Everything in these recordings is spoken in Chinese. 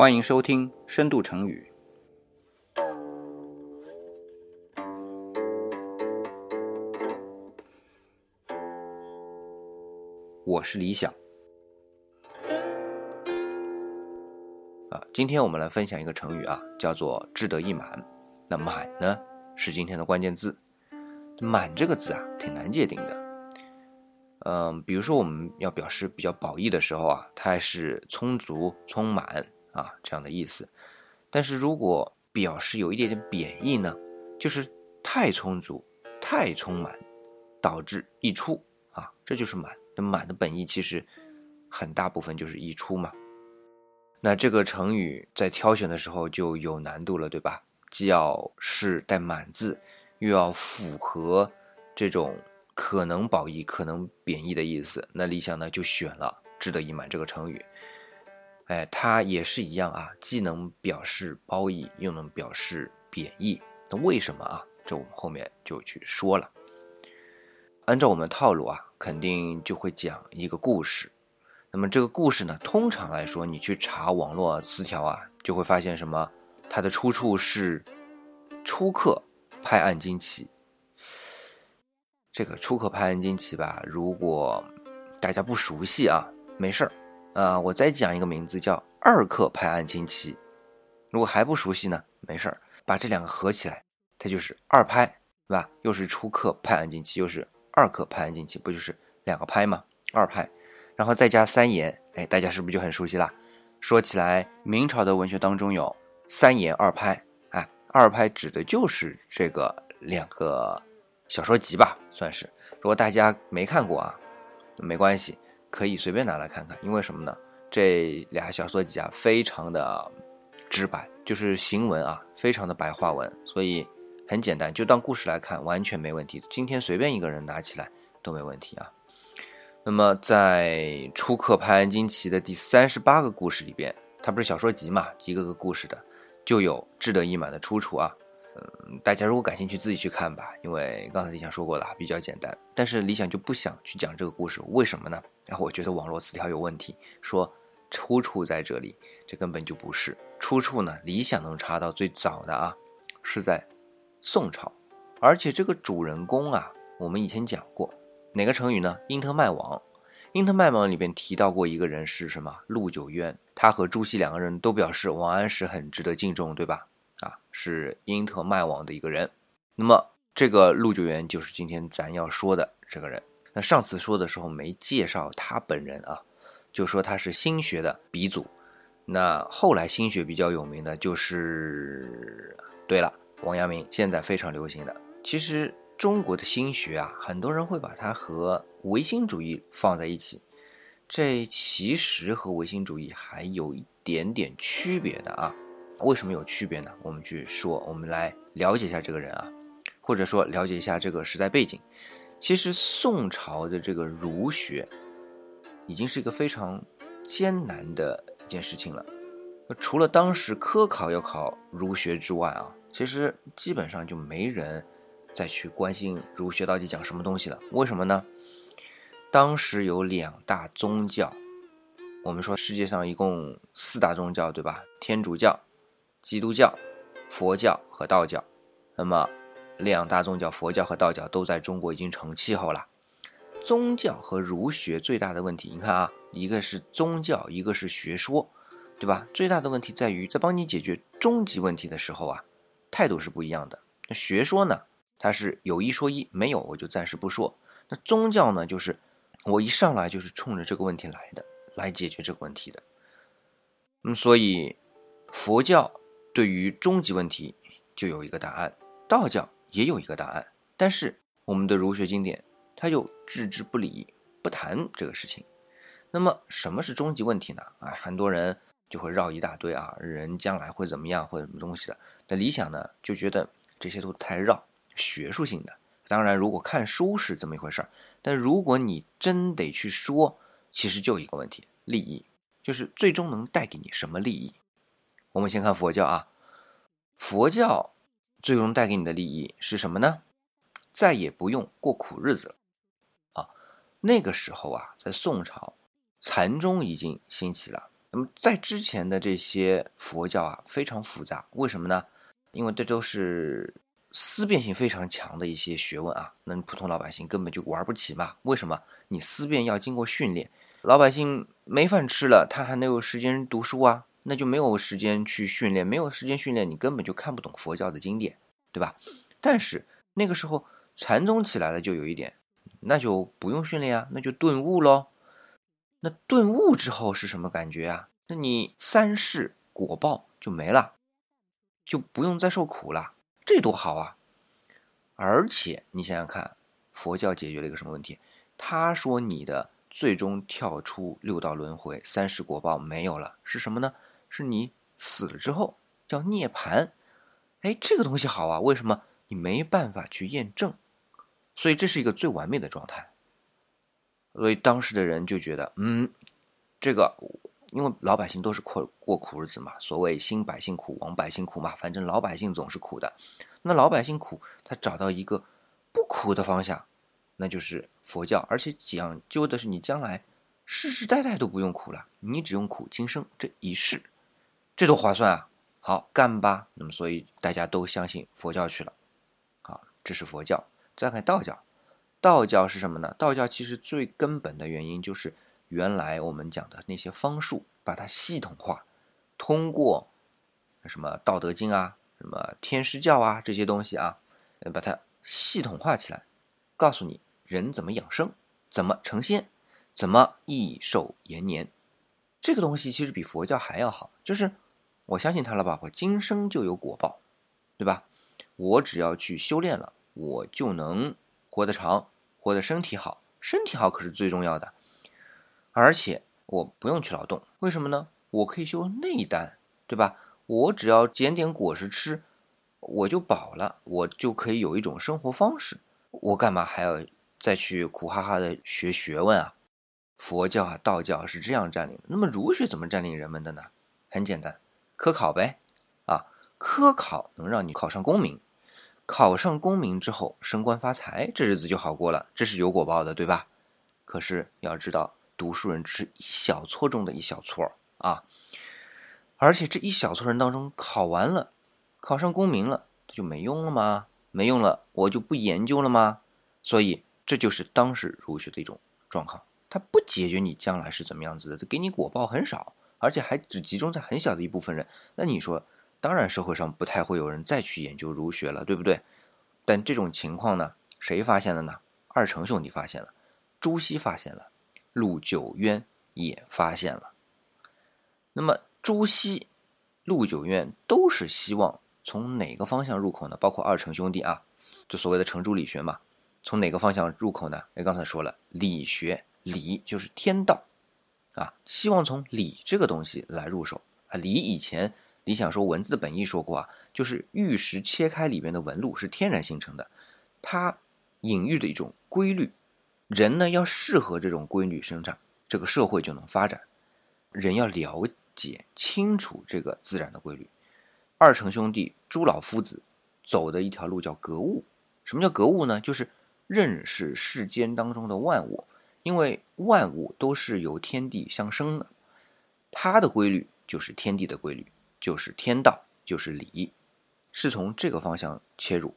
欢迎收听《深度成语》。我是理想。啊，今天我们来分享一个成语啊，叫做“志得意满”。那“满”呢，是今天的关键字。“满”这个字啊，挺难界定的。嗯，比如说我们要表示比较褒义的时候啊，它还是充足、充满啊这样的意思。但是如果表示有一点点贬义呢，就是太充足、太充满，导致溢出啊，这就是满。那满的本意其实很大部分就是溢出嘛。那这个成语在挑选的时候就有难度了，对吧？既要是带满字，又要符合这种。可能褒义，可能贬义的意思。那理想呢，就选了“志得意满”这个成语。哎，它也是一样啊，既能表示褒义，又能表示贬义。那为什么啊？这我们后面就去说了。按照我们套路啊，肯定就会讲一个故事。那么这个故事呢，通常来说，你去查网络词条啊，就会发现什么？它的出处是初刻拍案惊奇。这个初刻拍案惊奇吧，如果大家不熟悉啊，没事儿，啊，我再讲一个名字叫二刻拍案惊奇。如果还不熟悉呢，没事儿，把这两个合起来，它就是二拍，对吧？又是初刻拍案惊奇，又是二刻拍案惊奇，不就是两个拍吗？二拍，然后再加三言，哎，大家是不是就很熟悉啦？说起来，明朝的文学当中有三言二拍，哎，二拍指的就是这个两个。小说集吧，算是。如果大家没看过啊，没关系，可以随便拿来看看。因为什么呢？这俩小说集啊，非常的直白，就是行文啊，非常的白话文，所以很简单，就当故事来看，完全没问题。今天随便一个人拿起来都没问题啊。那么在初刻拍案惊奇的第三十八个故事里边，它不是小说集嘛，一个个故事的，就有志得意满的出处啊。嗯，大家如果感兴趣，自己去看吧。因为刚才理想说过了，比较简单。但是理想就不想去讲这个故事，为什么呢？然后我觉得网络词条有问题，说出处在这里，这根本就不是出处呢。理想能查到最早的啊，是在宋朝，而且这个主人公啊，我们以前讲过哪个成语呢？英特迈王”。“英特迈王里边提到过一个人是什么？陆九渊。他和朱熹两个人都表示王安石很值得敬重，对吧？是因特卖网的一个人，那么这个陆九渊就是今天咱要说的这个人。那上次说的时候没介绍他本人啊，就说他是心学的鼻祖。那后来心学比较有名的就是，对了，王阳明，现在非常流行的。其实中国的心学啊，很多人会把它和唯心主义放在一起，这其实和唯心主义还有一点点区别的啊。为什么有区别呢？我们去说，我们来了解一下这个人啊，或者说了解一下这个时代背景。其实宋朝的这个儒学，已经是一个非常艰难的一件事情了。除了当时科考要考儒学之外啊，其实基本上就没人再去关心儒学到底讲什么东西了。为什么呢？当时有两大宗教，我们说世界上一共四大宗教，对吧？天主教。基督教、佛教和道教，那么两大宗教佛教和道教都在中国已经成气候了。宗教和儒学最大的问题，你看啊，一个是宗教，一个是学说，对吧？最大的问题在于在帮你解决终极问题的时候啊，态度是不一样的。那学说呢，它是有一说一，没有我就暂时不说。那宗教呢，就是我一上来就是冲着这个问题来的，来解决这个问题的。嗯，所以佛教。对于终极问题，就有一个答案；道教也有一个答案，但是我们的儒学经典，它又置之不理，不谈这个事情。那么，什么是终极问题呢？啊，很多人就会绕一大堆啊，人将来会怎么样，或者什么东西的。那理想呢，就觉得这些都太绕，学术性的。当然，如果看书是这么一回事儿，但如果你真得去说，其实就一个问题：利益，就是最终能带给你什么利益？我们先看佛教啊，佛教最终带给你的利益是什么呢？再也不用过苦日子了啊！那个时候啊，在宋朝，禅宗已经兴起了，那么在之前的这些佛教啊，非常复杂，为什么呢？因为这都是思辨性非常强的一些学问啊，那普通老百姓根本就玩不起嘛。为什么？你思辨要经过训练，老百姓没饭吃了，他还能有时间读书啊？那就没有时间去训练，没有时间训练，你根本就看不懂佛教的经典，对吧？但是那个时候禅宗起来了，就有一点，那就不用训练啊，那就顿悟喽。那顿悟之后是什么感觉啊？那你三世果报就没了，就不用再受苦了，这多好啊！而且你想想看，佛教解决了一个什么问题？他说你的最终跳出六道轮回，三世果报没有了，是什么呢？是你死了之后叫涅槃。哎，这个东西好啊，为什么？你没办法去验证，所以这是一个最完美的状态。所以当时的人就觉得，嗯，这个因为老百姓都是过过苦日子嘛，所谓兴百姓苦，亡百姓苦嘛，反正老百姓总是苦的。那老百姓苦，他找到一个不苦的方向，那就是佛教，而且讲究的是你将来世世代代都不用苦了，你只用苦今生这一世，这多划算啊！好干吧。那么所以大家都相信佛教去了。好这是佛教，再看道教。道教是什么呢？道教其实最根本的原因就是原来我们讲的那些方术，把它系统化，通过什么《道德经》啊、什么天师教啊这些东西啊，把它系统化起来，告诉你人怎么养生，怎么成仙，怎么益寿延年。这个东西其实比佛教还要好，就是我相信他了吧，我今生就有果报，对吧？我只要去修炼了，我就能活得长，活得身体好。身体好可是最重要的，而且我不用去劳动，为什么呢？我可以修内丹，对吧？我只要捡点果实吃，我就饱了，我就可以有一种生活方式。我干嘛还要再去苦哈哈的学学问啊？佛教啊，道教是这样占领。那么儒学怎么占领人们的呢？很简单，科考呗。啊，科考能让你考上功名。考上功名之后升官发财，这日子就好过了，这是有果报的，对吧？可是要知道，读书人只是一小撮中的一小撮啊，而且这一小撮人当中，考完了，考上功名了，他就没用了吗？没用了，我就不研究了吗？所以这就是当时儒学的一种状况，它不解决你将来是怎么样子的，它给你果报很少，而且还只集中在很小的一部分人，那你说？当然，社会上不太会有人再去研究儒学了，对不对？但这种情况呢，谁发现的呢？二程兄弟发现了，朱熹发现了，陆九渊也发现了。那么，朱熹、陆九渊都是希望从哪个方向入口呢？包括二程兄弟啊，就所谓的程朱理学嘛，从哪个方向入口呢？哎，刚才说了，理学，理就是天道啊，希望从理这个东西来入手啊。理以前。理想说文字的本意说过啊，就是玉石切开里面的纹路是天然形成的，它隐喻的一种规律，人呢要适合这种规律生长，这个社会就能发展。人要了解清楚这个自然的规律。二程兄弟朱老夫子走的一条路叫格物。什么叫格物呢？就是认识世间当中的万物，因为万物都是由天地相生的，它的规律就是天地的规律。就是天道，就是理，是从这个方向切入。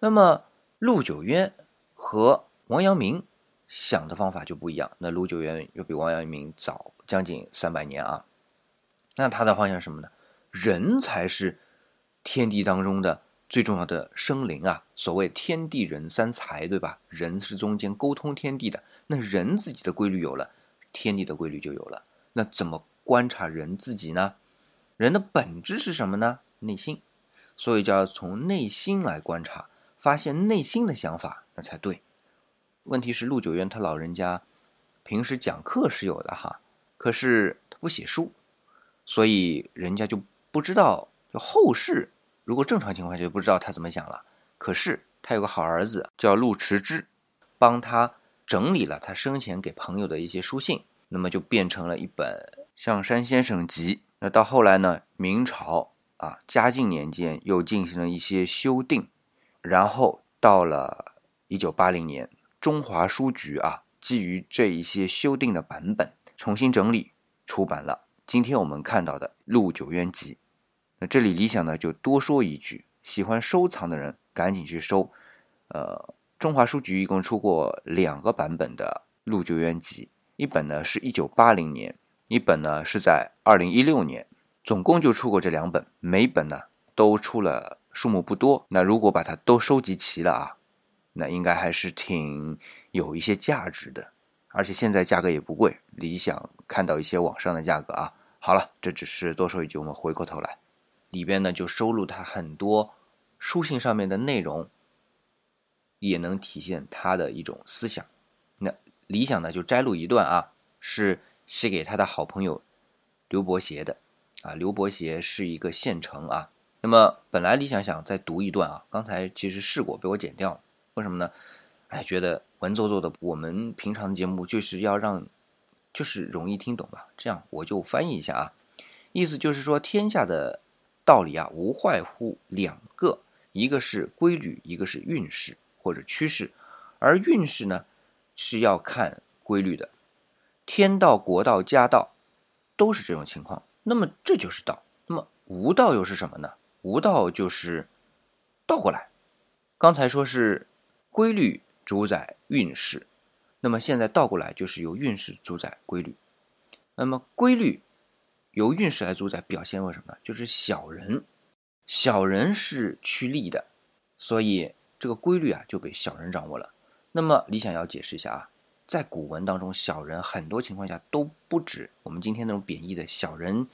那么陆九渊和王阳明想的方法就不一样。那陆九渊又比王阳明早将近三百年啊。那他的方向是什么呢？人才是天地当中的最重要的生灵啊。所谓天地人三才，对吧？人是中间沟通天地的。那人自己的规律有了，天地的规律就有了。那怎么观察人自己呢？人的本质是什么呢？内心，所以就要从内心来观察，发现内心的想法，那才对。问题是陆九渊他老人家平时讲课是有的哈，可是他不写书，所以人家就不知道。就后世如果正常情况下就不知道他怎么想了。可是他有个好儿子叫陆迟之，帮他整理了他生前给朋友的一些书信，那么就变成了一本《象山先生集》。那到后来呢？明朝啊，嘉靖年间又进行了一些修订，然后到了一九八零年，中华书局啊，基于这一些修订的版本，重新整理出版了《今天我们看到的《陆九渊集》。那这里理想呢就多说一句：喜欢收藏的人赶紧去收。呃，中华书局一共出过两个版本的《陆九渊集》，一本呢是一九八零年，一本呢是在二零一六年，总共就出过这两本，每本呢都出了数目不多。那如果把它都收集齐了啊，那应该还是挺有一些价值的。而且现在价格也不贵，理想看到一些网上的价格啊。好了，这只是多说一句，我们回过头来，里边呢就收录他很多书信上面的内容，也能体现他的一种思想。那理想呢就摘录一段啊，是写给他的好朋友刘伯协的啊。刘伯协是一个县城啊。那么本来理想想再读一段啊，刚才其实试过被我剪掉了，为什么呢？哎，觉得。文绉绉的，我们平常的节目就是要让，就是容易听懂吧。这样我就翻译一下啊，意思就是说，天下的道理啊，无外乎两个，一个是规律，一个是运势或者趋势。而运势呢，是要看规律的，天道、国道、家道都是这种情况。那么这就是道。那么无道又是什么呢？无道就是倒过来。刚才说是规律。主宰运势，那么现在倒过来就是由运势主宰规律。那么规律由运势来主宰，表现为什么呢？就是小人，小人是趋利的，所以这个规律啊就被小人掌握了。那么理想要解释一下啊，在古文当中，小人很多情况下都不指我们今天那种贬义的小人、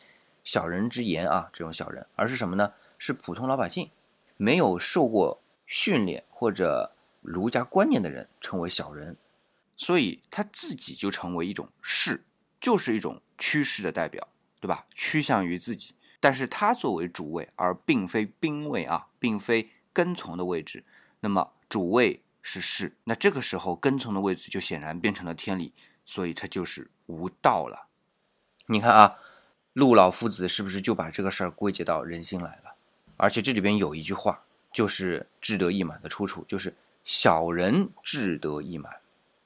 小人之言啊这种小人，而是什么呢？是普通老百姓，没有受过训练或者。儒家观念的人称为小人，所以他自己就成为一种势，就是一种趋势的代表，对吧？趋向于自己，但是他作为主位，而并非宾位啊，并非跟从的位置。那么主位是势，那这个时候跟从的位置就显然变成了天理，所以他就是无道了。你看啊，陆老夫子是不是就把这个事儿归结到人心来了？而且这里边有一句话，就是志得意满的出处，就是。小人志得意满，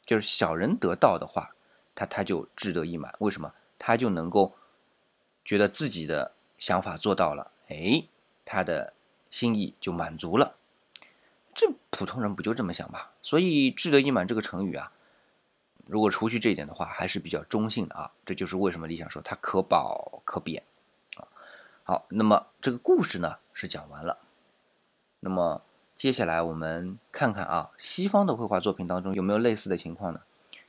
就是小人得道的话，他他就志得意满。为什么？他就能够觉得自己的想法做到了，哎，他的心意就满足了。这普通人不就这么想吧？所以“志得意满”这个成语啊，如果除去这一点的话，还是比较中性的啊。这就是为什么理想说它可褒可贬啊。好，那么这个故事呢是讲完了，那么。接下来我们看看啊，西方的绘画作品当中有没有类似的情况呢？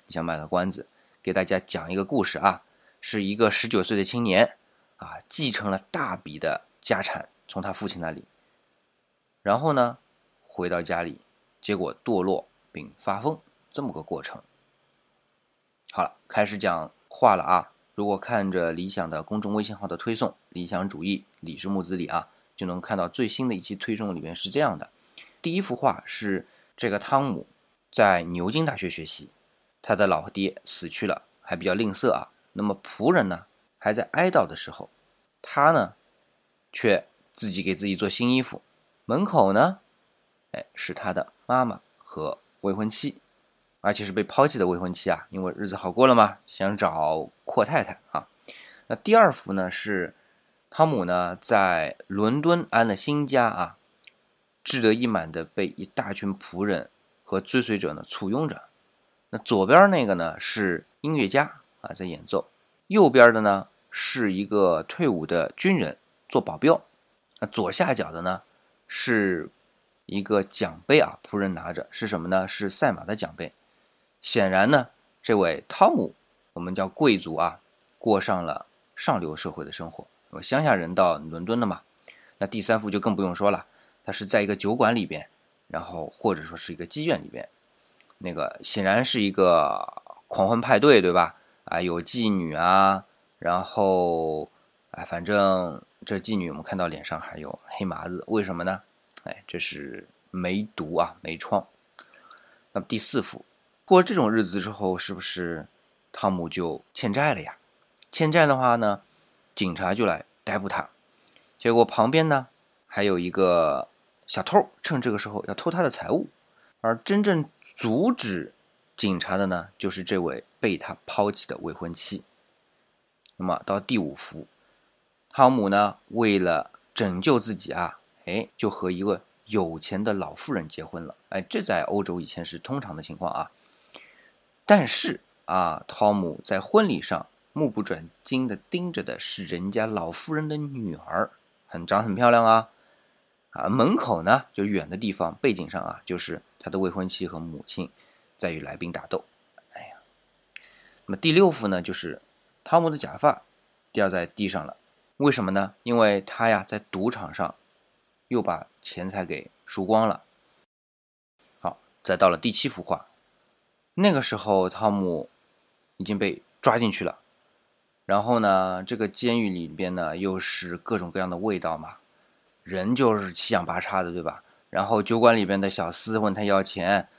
你想卖个关子，给大家讲一个故事啊，是一个十九岁的青年啊，继承了大笔的家产从他父亲那里，然后呢，回到家里，结果堕落并发疯，这么个过程。好了，开始讲话了啊。如果看着理想的公众微信号的推送，理想主义李是木子李啊，就能看到最新的一期推送里面是这样的。第一幅画是这个汤姆在牛津大学学习，他的老爹死去了，还比较吝啬啊。那么仆人呢还在哀悼的时候，他呢却自己给自己做新衣服。门口呢，哎，是他的妈妈和未婚妻，而且是被抛弃的未婚妻啊，因为日子好过了嘛，想找阔太太啊。那第二幅呢是汤姆呢在伦敦安了新家啊。志得意满的被一大群仆人和追随者呢簇拥着。那左边那个呢是音乐家啊在演奏，右边的呢是一个退伍的军人做保镖。那左下角的呢是一个奖杯啊，仆人拿着是什么呢？是赛马的奖杯。显然呢，这位汤姆，我们叫贵族啊，过上了上流社会的生活。我乡下人到伦敦的嘛。那第三幅就更不用说了。他是在一个酒馆里边，然后或者说是一个妓院里边，那个显然是一个狂欢派对，对吧？啊，有妓女啊，然后，哎，反正这妓女我们看到脸上还有黑麻子，为什么呢？哎，这是梅毒啊，梅疮。那么第四幅，过了这种日子之后，是不是汤姆就欠债了呀？欠债的话呢，警察就来逮捕他，结果旁边呢还有一个。小偷趁这个时候要偷他的财物，而真正阻止警察的呢，就是这位被他抛弃的未婚妻。那么到第五幅，汤姆呢为了拯救自己啊，哎，就和一个有钱的老妇人结婚了。哎，这在欧洲以前是通常的情况啊。但是啊，汤姆在婚礼上目不转睛的盯着的是人家老妇人的女儿，很长很漂亮啊。啊，门口呢就远的地方，背景上啊就是他的未婚妻和母亲在与来宾打斗。哎呀，那么第六幅呢就是。汤姆的假发掉在地上了，为什么呢？因为他呀在赌场上又把钱财给输光了。好，再到了第七幅画，那个时候汤姆已经被抓进去了。然后呢，这个监狱里边呢又是各种各样的味道嘛，人就是七仰八叉的，对吧？然后酒馆里边的小厮问他要钱，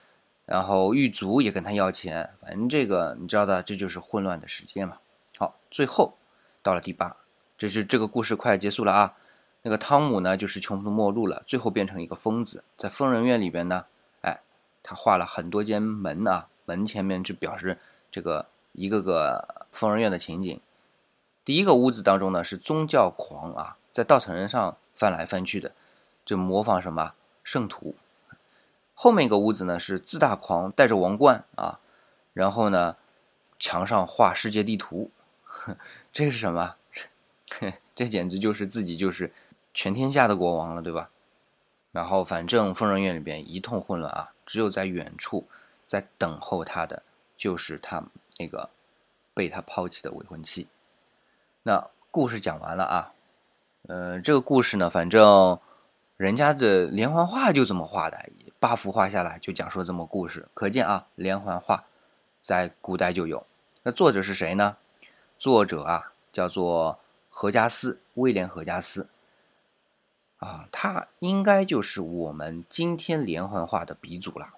然后狱卒也跟他要钱，反正这个你知道的，这就是混乱的时间嘛。好，最后到了第八，这是这个故事快结束了啊。那个汤姆呢，就是穷途末路了，最后变成一个疯子，在疯人院里边呢，哎，他画了很多间门啊，门前面就表示这个一个个疯人院的情景。第一个屋子当中呢，是宗教狂啊，在稻草人上翻来翻去的，就模仿什么圣徒。后面一个屋子呢，是自大狂，戴着王冠啊，然后呢，墙上画世界地图。这是什么？这简直就是自己就是全天下的国王了，对吧？然后反正疯人院里边一通混乱啊，只有在远处在等候他的就是他那个被他抛弃的未婚妻。那故事讲完了啊，呃，这个故事呢，反正人家的连环画就这么画的，八幅画下来就讲述了这么故事，可见啊，连环画在古代就有。那作者是谁呢？作者啊，叫做何加斯，威廉·何加斯，啊，他应该就是我们今天连环画的鼻祖了，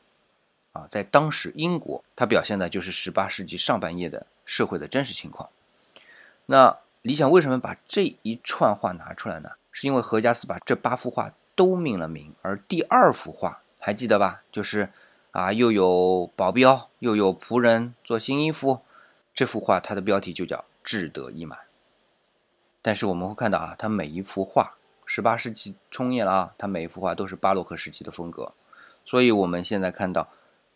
啊，在当时英国，他表现的就是十八世纪上半叶的社会的真实情况。那李想为什么把这一串画拿出来呢？是因为何加斯把这八幅画都命了名，而第二幅画还记得吧？就是啊，又有保镖，又有仆人做新衣服，这幅画它的标题就叫。志得意满，但是我们会看到啊，它每一幅画，十八世纪冲叶了啊，它每一幅画都是巴洛克时期的风格，所以我们现在看到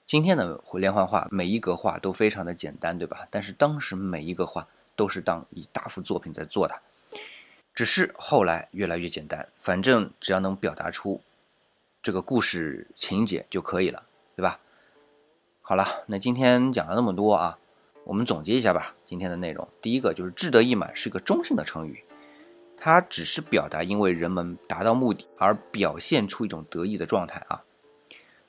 今天的连环画，每一格画都非常的简单，对吧？但是当时每一个画都是当一大幅作品在做的，只是后来越来越简单，反正只要能表达出这个故事情节就可以了，对吧？好了，那今天讲了那么多啊。我们总结一下吧，今天的内容，第一个就是“志得意满”是个中性的成语，它只是表达因为人们达到目的而表现出一种得意的状态啊。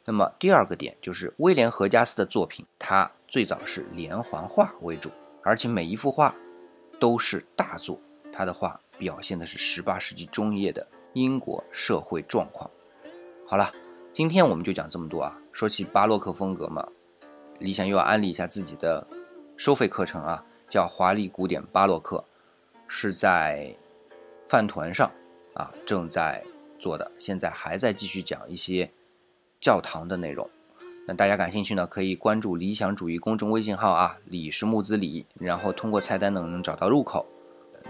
那么第二个点就是威廉·何加斯的作品，它最早是连环画为主，而且每一幅画都是大作，他的画表现的是十八世纪中叶的英国社会状况。好了，今天我们就讲这么多啊。说起巴洛克风格嘛，理想又要安利一下自己的。收费课程啊，叫华丽古典巴洛克，是在饭团上啊正在做的，现在还在继续讲一些教堂的内容。那大家感兴趣呢，可以关注理想主义公众微信号啊，李是木子李，然后通过菜单呢能找到入口。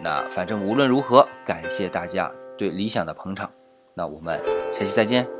那反正无论如何，感谢大家对理想的捧场。那我们下期再见。